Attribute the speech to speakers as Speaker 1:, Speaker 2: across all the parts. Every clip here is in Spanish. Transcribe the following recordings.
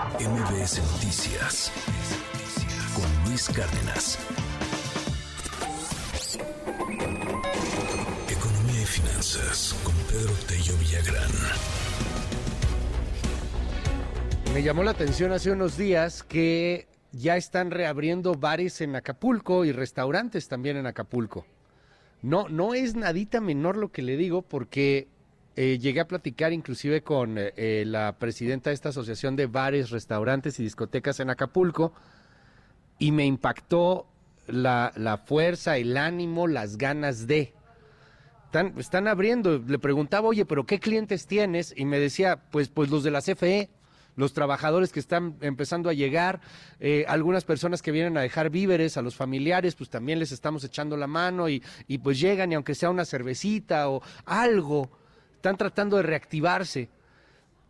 Speaker 1: MBS Noticias con Luis Cárdenas. Economía y finanzas con Pedro Tello Villagrán.
Speaker 2: Me llamó la atención hace unos días que ya están reabriendo bares en Acapulco y restaurantes también en Acapulco. No, no es nadita menor lo que le digo porque eh, llegué a platicar inclusive con eh, eh, la presidenta de esta asociación de bares, restaurantes y discotecas en Acapulco y me impactó la, fuerza, el ánimo, las ganas de. Están, abriendo. Le preguntaba, oye, pero ¿qué clientes tienes? Y me decía, pues, pues los de la CFE los trabajadores que están empezando a llegar, algunas personas que vienen a dejar víveres a los familiares, pues también les estamos echando la mano y, y pues llegan y aunque sea una cervecita o algo, están tratando de reactivarse,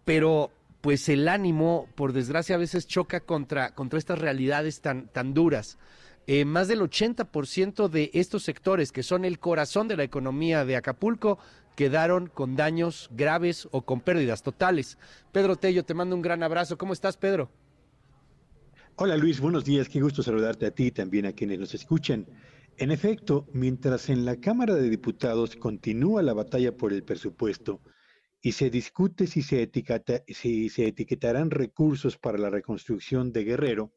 Speaker 2: pero pues el ánimo, por desgracia, a veces choca contra, contra estas realidades tan, tan duras. Eh, más del 80% de estos sectores, que son el corazón de la economía de Acapulco, quedaron con daños graves o con pérdidas totales. Pedro Tello, te mando un gran abrazo. ¿Cómo estás, Pedro?
Speaker 3: Hola Luis, buenos días. Qué gusto saludarte a ti y también a quienes nos escuchan. En efecto, mientras en la Cámara de Diputados continúa la batalla por el presupuesto y se discute si se, etiquetarán recursos para la reconstrucción de Guerrero,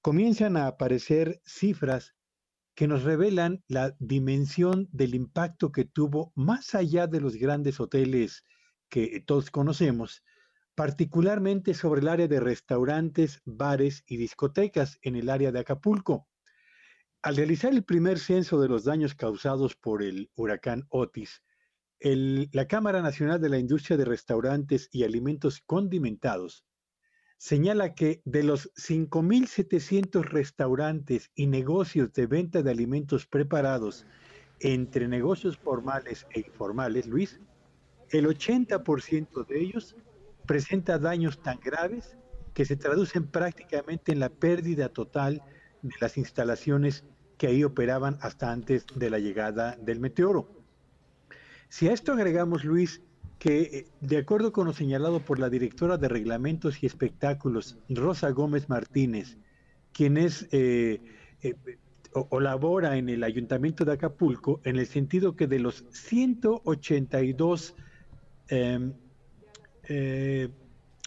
Speaker 3: comienzan a aparecer cifras que nos revelan la dimensión del impacto que tuvo más allá de los grandes hoteles que todos conocemos, particularmente sobre el área de restaurantes, bares y discotecas en el área de Acapulco. Al realizar el primer censo de los daños causados por el huracán Otis, la Cámara Nacional de la Industria de Restaurantes y Alimentos Condimentados señala que de los 5.700 restaurantes y negocios de venta de alimentos preparados entre negocios formales e informales, Luis, el 80% de ellos presenta daños tan graves que se traducen prácticamente en la pérdida total de las instalaciones que ahí operaban hasta antes de la llegada del meteoro. Si a esto agregamos, Luis, que, eh, de acuerdo con lo señalado por la directora de Reglamentos y Espectáculos, Rosa Gómez Martínez, quien es eh, eh, o, labora en el Ayuntamiento de Acapulco, en el sentido que de los 182 em,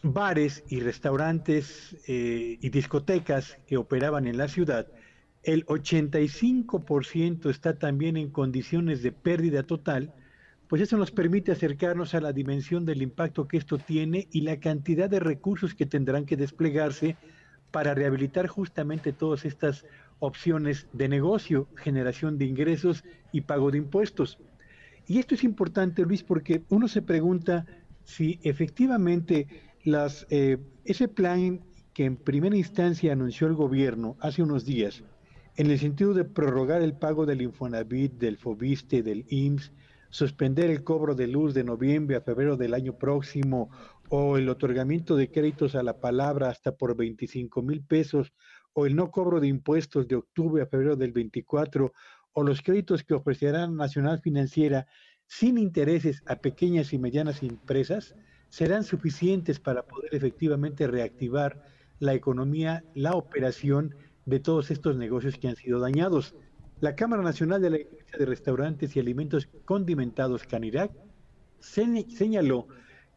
Speaker 3: bares y restaurantes y discotecas que operaban en la ciudad, el 85% está también en condiciones de pérdida total, pues eso nos permite acercarnos a la dimensión del impacto que esto tiene y la cantidad de recursos que tendrán que desplegarse para rehabilitar justamente todas estas opciones de negocio, generación de ingresos y pago de impuestos. Y esto es importante, Luis, porque uno se pregunta si efectivamente las, eh, ese plan que en primera instancia anunció el gobierno hace unos días, en el sentido de prorrogar el pago del Infonavit, del Fobiste, del IMSS, suspender el cobro de luz de noviembre a febrero del año próximo o el otorgamiento de créditos a la palabra hasta por 25 mil pesos o el no cobro de impuestos de octubre a febrero del 24 o los créditos que ofrecerá Nacional Financiera sin intereses a pequeñas y medianas empresas serán suficientes para poder efectivamente reactivar la economía, la operación de todos estos negocios que han sido dañados. La Cámara Nacional de la Industria de Restaurantes y Alimentos Condimentados, Canirac, señaló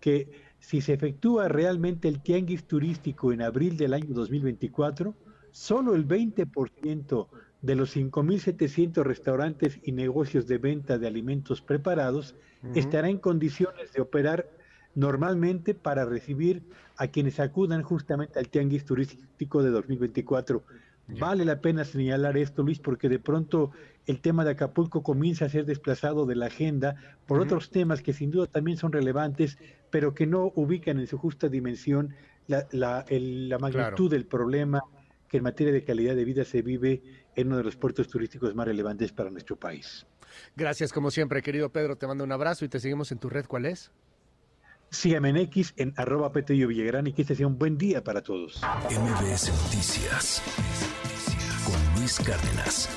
Speaker 3: que si se efectúa realmente el tianguis turístico en abril del año 2024, solo el 20% de los 5.700 restaurantes y negocios de venta de alimentos preparados estará en condiciones de operar normalmente para recibir a quienes acudan justamente al tianguis turístico de 2024. Vale la pena señalar esto, Luis, porque de pronto el tema de Acapulco comienza a ser desplazado de la agenda por otros temas que sin duda también son relevantes, pero que no ubican en su justa dimensión la, la, la magnitud del problema que en materia de calidad de vida se vive en uno de los puertos turísticos más relevantes para nuestro país.
Speaker 2: Gracias, como siempre, querido Pedro. Te mando un abrazo y te seguimos en tu red. ¿Cuál es?
Speaker 3: Sígueme en X en arroba Petello Villagrán y que este sea un buen día para todos.
Speaker 1: MBS Noticias con Luis Cárdenas.